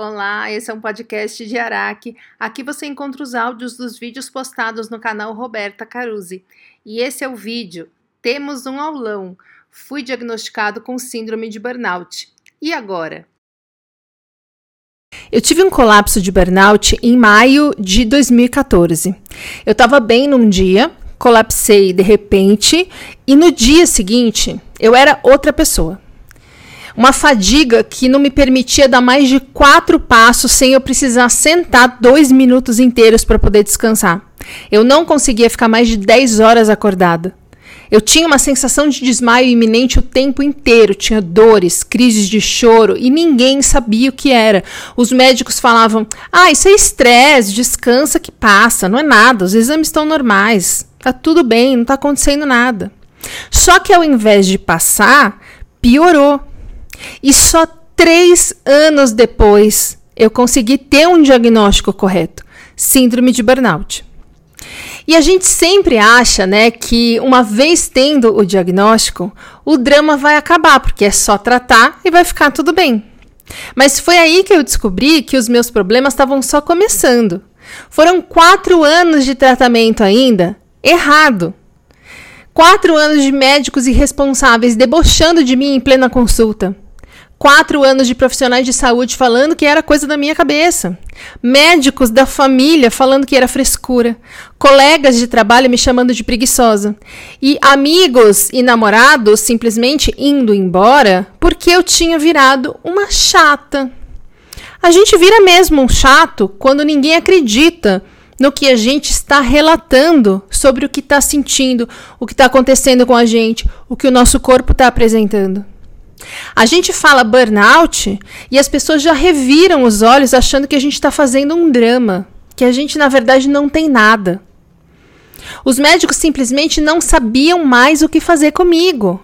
Olá, esse é um podcast de Araque. Aqui você encontra os áudios dos vídeos postados no canal Roberta Caruzzi. E esse é o vídeo. Temos um aulão. Fui diagnosticado com síndrome de burnout. E agora? Eu tive um colapso de burnout em maio de 2014. Eu estava bem num dia, colapsei de repente e no dia seguinte eu era outra pessoa. Uma fadiga que não me permitia dar mais de quatro passos sem eu precisar sentar dois minutos inteiros para poder descansar. Eu não conseguia ficar mais de 10 horas acordada. Eu tinha uma sensação de desmaio iminente o tempo inteiro, tinha dores, crises de choro e ninguém sabia o que era. Os médicos falavam: "Ah, isso é estresse, descansa que passa, não é nada, os exames estão normais, tá tudo bem, não está acontecendo nada". Só que ao invés de passar, piorou. E só três anos depois eu consegui ter um diagnóstico correto: síndrome de burnout. E a gente sempre acha, né, que uma vez tendo o diagnóstico, o drama vai acabar, porque é só tratar e vai ficar tudo bem. Mas foi aí que eu descobri que os meus problemas estavam só começando. Foram quatro anos de tratamento ainda errado. Quatro anos de médicos irresponsáveis debochando de mim em plena consulta quatro anos de profissionais de saúde falando que era coisa da minha cabeça. Médicos da família falando que era frescura. Colegas de trabalho me chamando de preguiçosa. E amigos e namorados simplesmente indo embora porque eu tinha virado uma chata. A gente vira mesmo um chato quando ninguém acredita no que a gente está relatando sobre o que está sentindo, o que está acontecendo com a gente, o que o nosso corpo está apresentando. A gente fala burnout e as pessoas já reviram os olhos achando que a gente está fazendo um drama, que a gente na verdade não tem nada. Os médicos simplesmente não sabiam mais o que fazer comigo.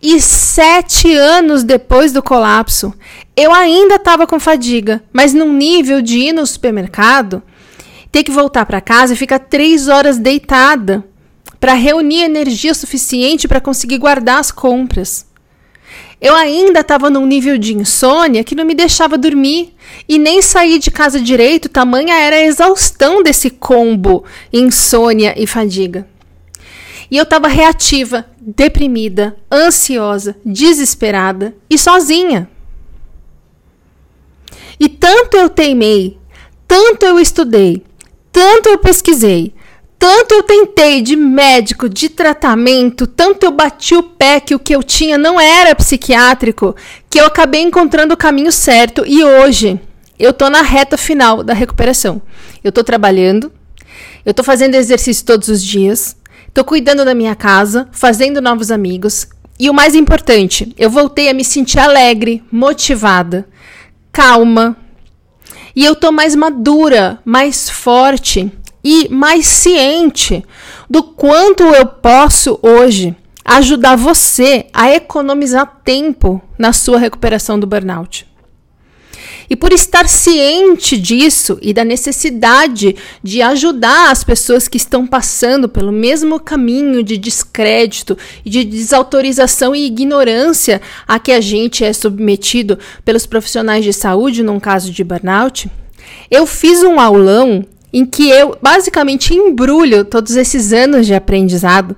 E sete anos depois do colapso, eu ainda estava com fadiga, mas num nível de ir no supermercado, ter que voltar para casa e ficar três horas deitada para reunir energia suficiente para conseguir guardar as compras. Eu ainda estava num nível de insônia que não me deixava dormir e nem sair de casa direito, tamanha era a exaustão desse combo insônia e fadiga. E eu estava reativa, deprimida, ansiosa, desesperada e sozinha. E tanto eu teimei, tanto eu estudei, tanto eu pesquisei, tanto eu tentei de médico, de tratamento, tanto eu bati o pé que o que eu tinha não era psiquiátrico, que eu acabei encontrando o caminho certo e hoje eu tô na reta final da recuperação. Eu tô trabalhando, eu tô fazendo exercício todos os dias, tô cuidando da minha casa, fazendo novos amigos e o mais importante, eu voltei a me sentir alegre, motivada, calma. E eu tô mais madura, mais forte e mais ciente do quanto eu posso hoje ajudar você a economizar tempo na sua recuperação do burnout. E por estar ciente disso e da necessidade de ajudar as pessoas que estão passando pelo mesmo caminho de descrédito de desautorização e ignorância a que a gente é submetido pelos profissionais de saúde num caso de burnout, eu fiz um aulão em que eu basicamente embrulho todos esses anos de aprendizado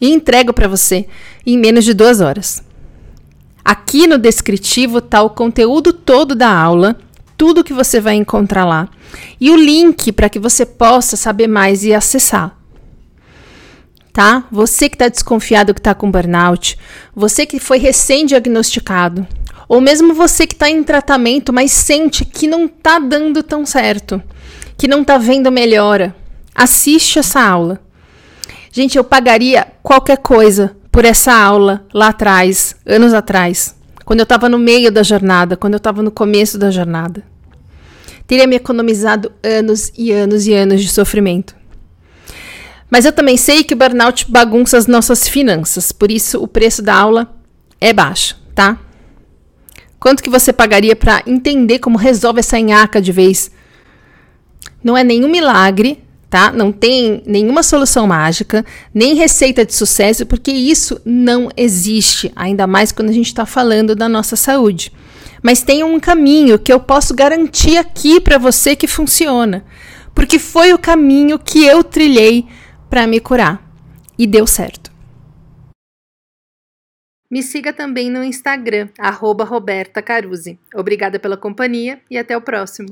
e entrego para você em menos de duas horas. Aqui no descritivo está o conteúdo todo da aula, tudo que você vai encontrar lá, e o link para que você possa saber mais e acessar. Tá? Você que está desconfiado que está com burnout, você que foi recém-diagnosticado, ou mesmo você que está em tratamento, mas sente que não está dando tão certo que não está vendo melhora, assiste essa aula. Gente, eu pagaria qualquer coisa por essa aula lá atrás, anos atrás, quando eu estava no meio da jornada, quando eu estava no começo da jornada. Teria me economizado anos e anos e anos de sofrimento. Mas eu também sei que o burnout bagunça as nossas finanças, por isso o preço da aula é baixo, tá? Quanto que você pagaria para entender como resolve essa enhaca de vez não é nenhum milagre, tá? Não tem nenhuma solução mágica, nem receita de sucesso, porque isso não existe, ainda mais quando a gente está falando da nossa saúde. mas tem um caminho que eu posso garantir aqui para você que funciona, porque foi o caminho que eu trilhei para me curar e deu certo. Me siga também no Instagram, arroba Roberta Caruzzi. Obrigada pela companhia e até o próximo.